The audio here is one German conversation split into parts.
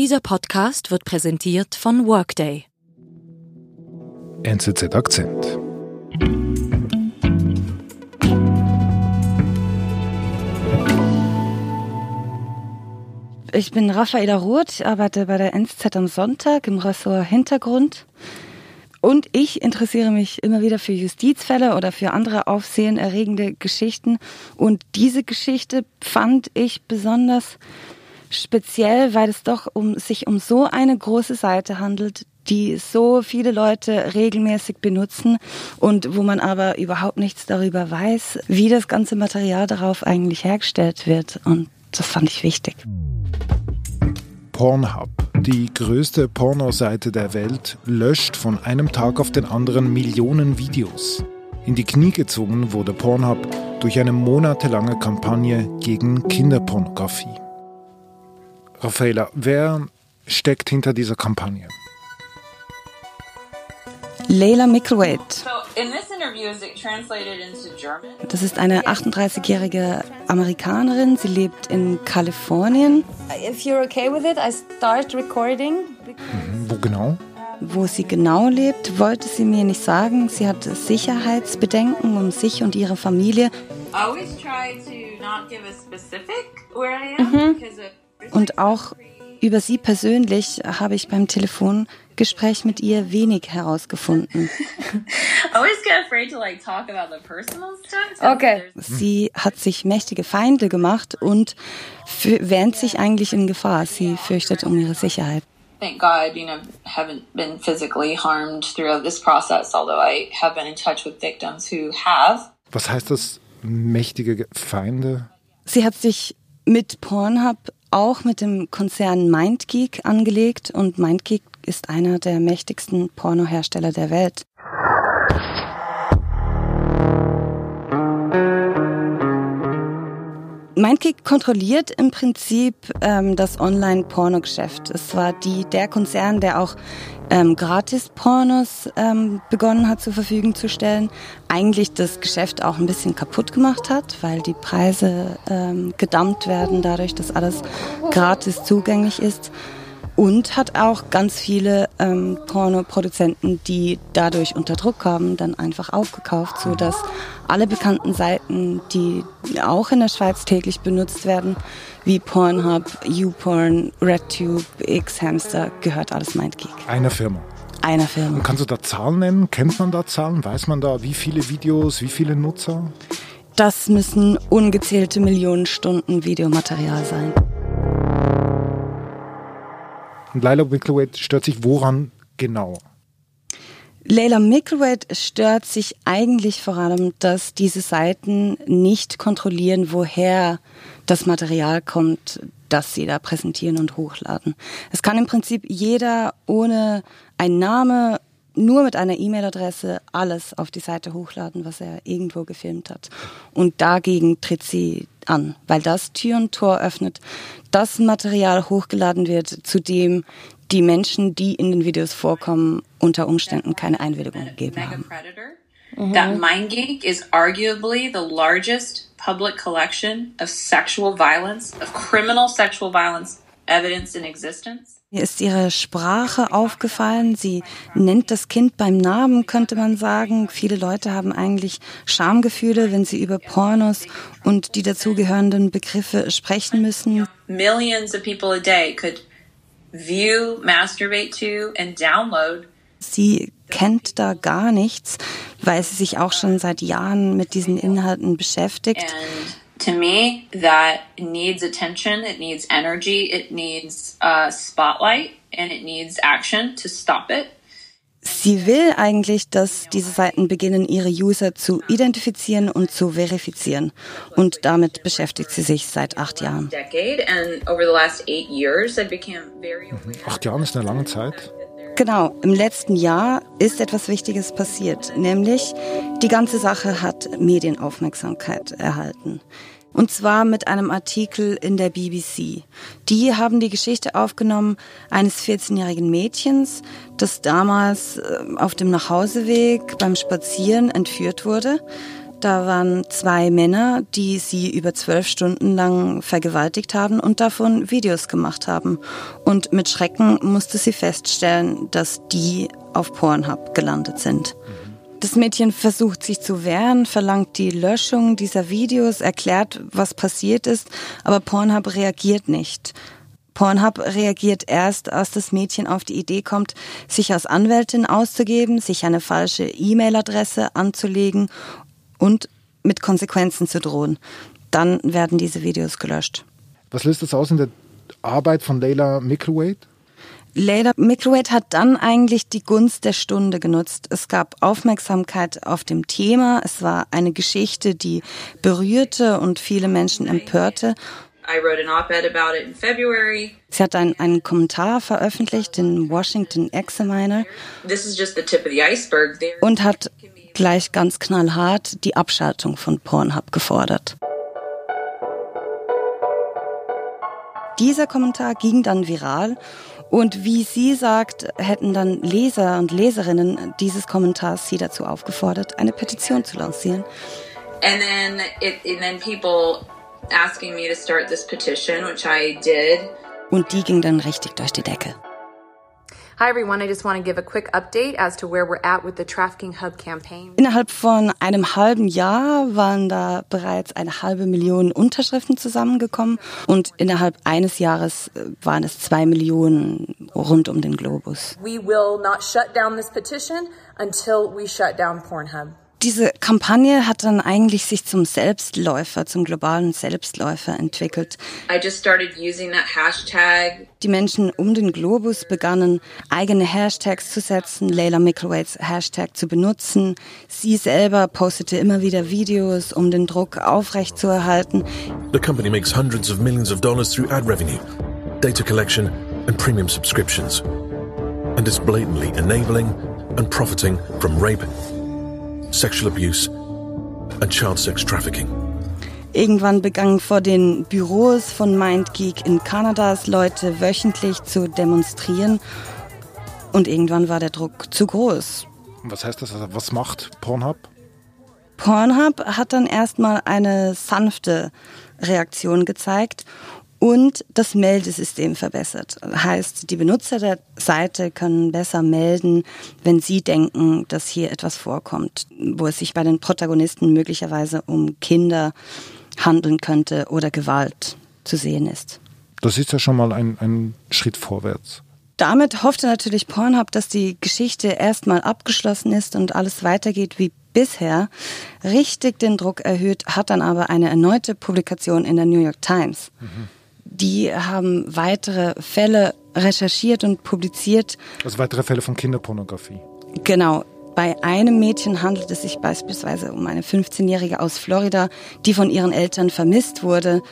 Dieser Podcast wird präsentiert von Workday. NZZ Akzent. Ich bin Raffaela Roth, arbeite bei der NZZ am Sonntag im Ressort Hintergrund. Und ich interessiere mich immer wieder für Justizfälle oder für andere aufsehenerregende Geschichten. Und diese Geschichte fand ich besonders speziell, weil es doch um, sich um so eine große Seite handelt, die so viele Leute regelmäßig benutzen und wo man aber überhaupt nichts darüber weiß, wie das ganze Material darauf eigentlich hergestellt wird. Und das fand ich wichtig. Pornhub, die größte Pornoseite der Welt, löscht von einem Tag auf den anderen Millionen Videos. In die Knie gezwungen wurde Pornhub durch eine monatelange Kampagne gegen Kinderpornografie. Raffaela, wer steckt hinter dieser Kampagne? Leila Micklewade. Das ist eine 38-jährige Amerikanerin. Sie lebt in Kalifornien. If you're okay with it, I start recording. Mhm, wo genau? Wo sie genau lebt, wollte sie mir nicht sagen. Sie hat Sicherheitsbedenken um sich und ihre Familie. Mhm. Und auch über sie persönlich habe ich beim Telefongespräch mit ihr wenig herausgefunden. Okay. Sie hat sich mächtige Feinde gemacht und wähnt sich eigentlich in Gefahr. Sie fürchtet um ihre Sicherheit. Thank God, you know, haven't been physically harmed throughout this process, although I have been in touch with victims who have. Was heißt das, mächtige Feinde? Sie hat sich mit Pornhub auch mit dem Konzern MindGeek angelegt und MindGeek ist einer der mächtigsten Pornohersteller der Welt. MindGeek kontrolliert im Prinzip ähm, das Online-Pornogeschäft. Es war die, der Konzern, der auch ähm, Gratis-Pornos ähm, begonnen hat zur Verfügung zu stellen. Eigentlich das Geschäft auch ein bisschen kaputt gemacht hat, weil die Preise ähm, gedammt werden dadurch, dass alles gratis zugänglich ist und hat auch ganz viele ähm, Pornoproduzenten, die dadurch unter Druck haben, dann einfach aufgekauft, so dass alle bekannten Seiten, die auch in der Schweiz täglich benutzt werden, wie Pornhub, YouPorn, RedTube, Xhamster, gehört alles MindGeek. Einer Firma. Einer Firma. Und kannst du da Zahlen nennen? Kennt man da Zahlen? Weiß man da, wie viele Videos, wie viele Nutzer? Das müssen ungezählte Millionen Stunden Videomaterial sein. Und Lila Micklewade stört sich woran genau? Leila Micklewade stört sich eigentlich vor allem, dass diese Seiten nicht kontrollieren, woher das Material kommt, das sie da präsentieren und hochladen. Es kann im Prinzip jeder ohne einen Name, nur mit einer E-Mail-Adresse alles auf die Seite hochladen, was er irgendwo gefilmt hat. Und dagegen tritt sie an, weil das Tür und Tor öffnet, dass Material hochgeladen wird, zu dem die Menschen, die in den Videos vorkommen, unter Umständen keine Einwilligung gegeben haben. Mhm. That MindGeek is arguably the largest public collection of sexual violence, of criminal sexual violence evidence in existence. Mir ist ihre Sprache aufgefallen. Sie nennt das Kind beim Namen, könnte man sagen. Viele Leute haben eigentlich Schamgefühle, wenn sie über Pornos und die dazugehörenden Begriffe sprechen müssen. Millions of people a day could view, masturbate to and download. Sie kennt da gar nichts, weil sie sich auch schon seit Jahren mit diesen Inhalten beschäftigt. And to me, that needs attention, it needs energy, it needs a spotlight, and it needs action to stop it. Sie will eigentlich, dass diese Seiten beginnen, ihre User zu identifizieren und zu verifizieren. Und damit beschäftigt sie sich seit acht Jahren. Acht Jahre ist eine lange Zeit. Genau, im letzten Jahr ist etwas Wichtiges passiert, nämlich die ganze Sache hat Medienaufmerksamkeit erhalten. Und zwar mit einem Artikel in der BBC. Die haben die Geschichte aufgenommen eines 14-jährigen Mädchens, das damals äh, auf dem Nachhauseweg beim Spazieren entführt wurde. Da waren zwei Männer, die sie über zwölf Stunden lang vergewaltigt haben und davon Videos gemacht haben. Und mit Schrecken musste sie feststellen, dass die auf Pornhub gelandet sind. Das Mädchen versucht sich zu wehren, verlangt die Löschung dieser Videos, erklärt, was passiert ist, aber Pornhub reagiert nicht. Pornhub reagiert erst, als das Mädchen auf die Idee kommt, sich als Anwältin auszugeben, sich eine falsche E-Mail-Adresse anzulegen und mit Konsequenzen zu drohen. Dann werden diese Videos gelöscht. Was löst das aus in der Arbeit von Leila Microwade? Leila Microwade hat dann eigentlich die Gunst der Stunde genutzt. Es gab Aufmerksamkeit auf dem Thema. Es war eine Geschichte, die berührte und viele Menschen empörte. Sie hat einen, einen Kommentar veröffentlicht in Washington Examiner und hat gleich ganz knallhart die Abschaltung von Pornhub gefordert. Dieser Kommentar ging dann viral und wie sie sagt, hätten dann Leser und Leserinnen dieses Kommentars sie dazu aufgefordert, eine Petition zu lancieren. And then, it, and then people asking me to start this petition, which I did. Und die ging dann richtig durch die Decke. Innerhalb von einem halben Jahr waren da bereits eine halbe Million Unterschriften zusammengekommen und innerhalb eines Jahres äh, waren es zwei Millionen rund um den Globus. We will not shut down this petition until we shut down Pornhub. Diese Kampagne hat dann eigentlich sich zum Selbstläufer, zum globalen Selbstläufer entwickelt. Die Menschen um den Globus begannen, eigene Hashtags zu setzen, Layla Microwades Hashtag zu benutzen. Sie selber postete immer wieder Videos, um den Druck aufrechtzuerhalten. The company makes hundreds of millions of dollars through ad revenue, data collection and premium subscriptions. And is blatantly enabling and profiting from rape sexual abuse and child sex trafficking. Irgendwann begannen vor den Büros von MindGeek in Kanadas Leute wöchentlich zu demonstrieren und irgendwann war der Druck zu groß. Was heißt das? Was macht Pornhub? Pornhub hat dann erstmal eine sanfte Reaktion gezeigt und das Meldesystem verbessert. Heißt, die Benutzer der Seite können besser melden, wenn sie denken, dass hier etwas vorkommt, wo es sich bei den Protagonisten möglicherweise um Kinder handeln könnte oder Gewalt zu sehen ist. Das ist ja schon mal ein, ein Schritt vorwärts. Damit hoffte natürlich Pornhub, dass die Geschichte erstmal abgeschlossen ist und alles weitergeht wie bisher. Richtig den Druck erhöht hat dann aber eine erneute Publikation in der New York Times. Mhm die haben weitere Fälle recherchiert und publiziert. Also weitere Fälle von Kinderpornografie. Genau. Bei einem Mädchen handelt es sich beispielsweise um eine 15-Jährige aus Florida, die von ihren Eltern vermisst wurde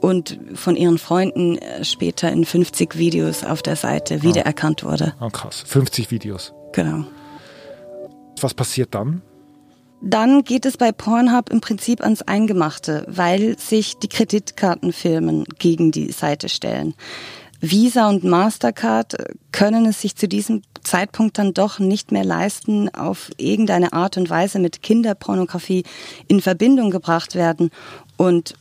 und von ihren Freunden äh, später in 50 Videos auf der Seite wiedererkannt wurde. Oh, krass. 50 Videos. Genau. Was passiert dann? Dann geht es bei Pornhub im Prinzip ans Eingemachte, weil sich die Kreditkartenfirmen gegen die Seite stellen. Visa und Mastercard können es sich zu diesem Zeitpunkt dann doch nicht mehr leisten, auf irgendeine Art und Weise mit Kinderpornografie in Verbindung gebracht werden und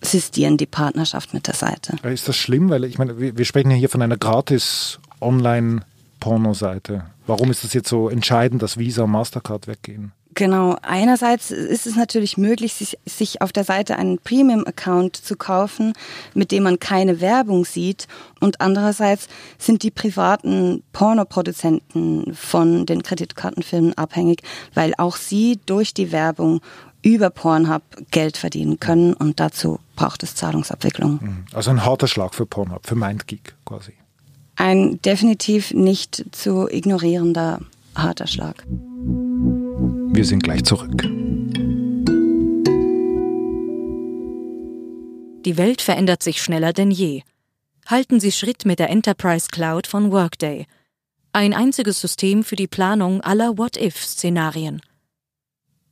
sistieren die Partnerschaft mit der Seite. Ist das schlimm? Weil ich meine, wir sprechen ja hier von einer gratis Online-Porno-Seite. Warum ist es jetzt so entscheidend, dass Visa und Mastercard weggehen? Genau. Einerseits ist es natürlich möglich, sich, sich auf der Seite einen Premium-Account zu kaufen, mit dem man keine Werbung sieht. Und andererseits sind die privaten Pornoproduzenten von den Kreditkartenfirmen abhängig, weil auch sie durch die Werbung über Pornhub Geld verdienen können und dazu braucht es Zahlungsabwicklung. Mhm. Also ein harter Schlag für Pornhub, für MindGeek quasi. Ein definitiv nicht zu ignorierender harter Schlag. Wir sind gleich zurück. Die Welt verändert sich schneller denn je. Halten Sie Schritt mit der Enterprise Cloud von Workday. Ein einziges System für die Planung aller What-If-Szenarien.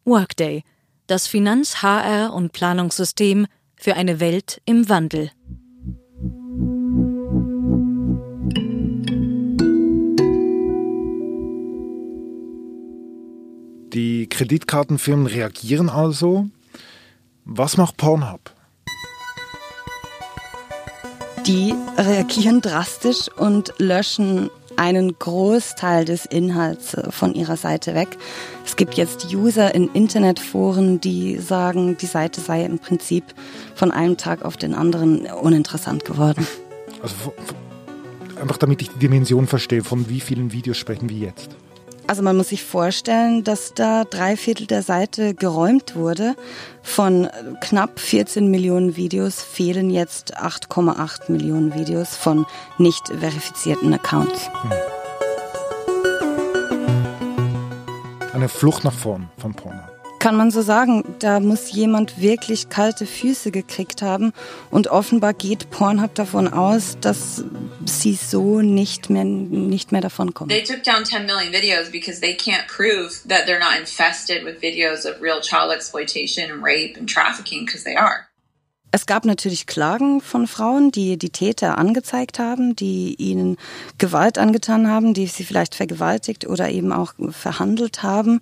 Workday, das Finanz-, HR- und Planungssystem für eine Welt im Wandel. Die Kreditkartenfirmen reagieren also. Was macht Pornhub? Die reagieren drastisch und löschen einen Großteil des Inhalts äh, von ihrer Seite weg. Es gibt jetzt User in Internetforen, die sagen, die Seite sei im Prinzip von einem Tag auf den anderen uninteressant geworden. Also einfach damit ich die Dimension verstehe, von wie vielen Videos sprechen wir jetzt? Also man muss sich vorstellen, dass da drei Viertel der Seite geräumt wurde. Von knapp 14 Millionen Videos fehlen jetzt 8,8 Millionen Videos von nicht verifizierten Accounts. Hm. Eine Flucht nach vorn von Porno. Kann man so sagen, da muss jemand wirklich kalte Füße gekriegt haben und offenbar geht Pornhub davon aus, dass sie so nicht mehr, nicht mehr davon kommen. They took down 10 million videos because they can't prove that they're not infested with videos of real child exploitation and rape and trafficking because they are. Es gab natürlich Klagen von Frauen, die die Täter angezeigt haben, die ihnen Gewalt angetan haben, die sie vielleicht vergewaltigt oder eben auch verhandelt haben.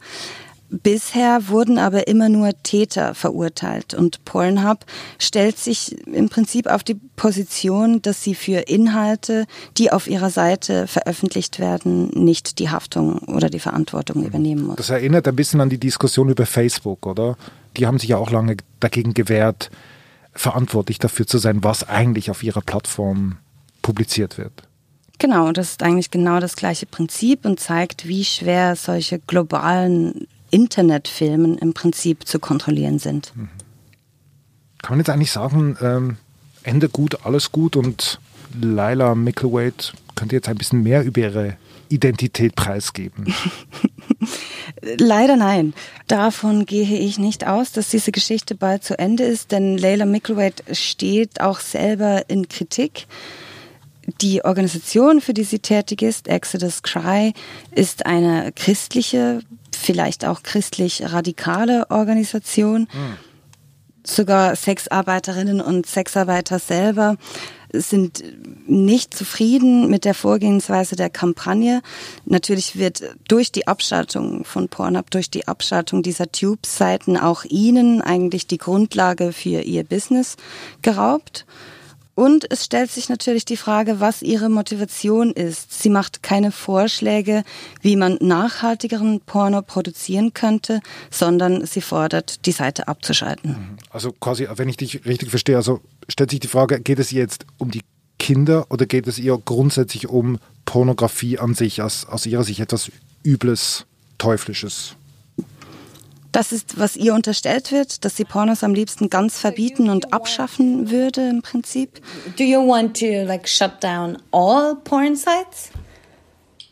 Bisher wurden aber immer nur Täter verurteilt und Pornhub stellt sich im Prinzip auf die Position, dass sie für Inhalte, die auf ihrer Seite veröffentlicht werden, nicht die Haftung oder die Verantwortung mhm. übernehmen muss. Das erinnert ein bisschen an die Diskussion über Facebook, oder? Die haben sich ja auch lange dagegen gewehrt, verantwortlich dafür zu sein, was eigentlich auf ihrer Plattform publiziert wird. Genau, das ist eigentlich genau das gleiche Prinzip und zeigt, wie schwer solche globalen Internetfilmen im Prinzip zu kontrollieren sind. Mhm. Kann man jetzt eigentlich sagen, ähm, Ende gut, alles gut und Lila Micklewade könnte jetzt ein bisschen mehr über ihre Identität preisgeben? Leider nein. Davon gehe ich nicht aus, dass diese Geschichte bald zu Ende ist, denn Layla Micklewade steht auch selber in Kritik. Die Organisation, für die sie tätig ist, Exodus Cry, ist eine christliche vielleicht auch christlich-radikale Organisation. Mhm. Sogar Sexarbeiterinnen und Sexarbeiter selber sind nicht zufrieden mit der Vorgehensweise der Kampagne. Natürlich wird durch die Abschaltung von Pornhub, durch die Abschaltung dieser Tube-Seiten auch ihnen eigentlich die Grundlage für ihr Business geraubt. Und es stellt sich natürlich die Frage, was ihre Motivation ist. Sie macht keine Vorschläge, wie man nachhaltigeren Porno produzieren könnte, sondern sie fordert, die Seite abzuschalten. Also quasi, wenn ich dich richtig verstehe, also stellt sich die Frage, geht es jetzt um die Kinder oder geht es ihr grundsätzlich um Pornografie an sich, aus, aus ihrer Sicht etwas Übles, Teuflisches? Das ist, was ihr unterstellt wird, dass sie Pornos am liebsten ganz verbieten und abschaffen würde im Prinzip. Do you want to like shut down all porn sites?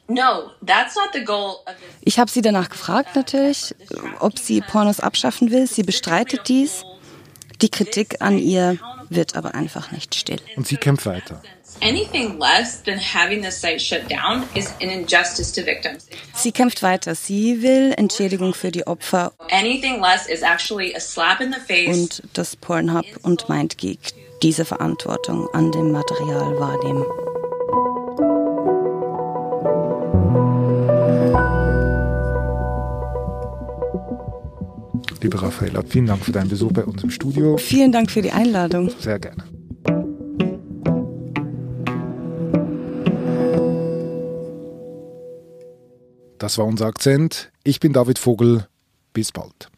No, that's not the goal of this. Ich habe sie danach gefragt natürlich, ob sie Pornos abschaffen will. Sie bestreitet dies. Die Kritik an ihr wird aber einfach nicht still. Und sie kämpft weiter. Anything less than having the site shut down is an injustice to victims. Sie kämpft weiter. Sie will Entschädigung für die Opfer. Anything less is actually a slap in the face. Und dass Pornhub und MindGeek diese Verantwortung an dem Material wahrnehmen. Liebe Raffaella, vielen Dank für deinen Besuch bei uns im Studio. Vielen Dank für die Einladung. Sehr gerne. Das war unser Akzent. Ich bin David Vogel. Bis bald.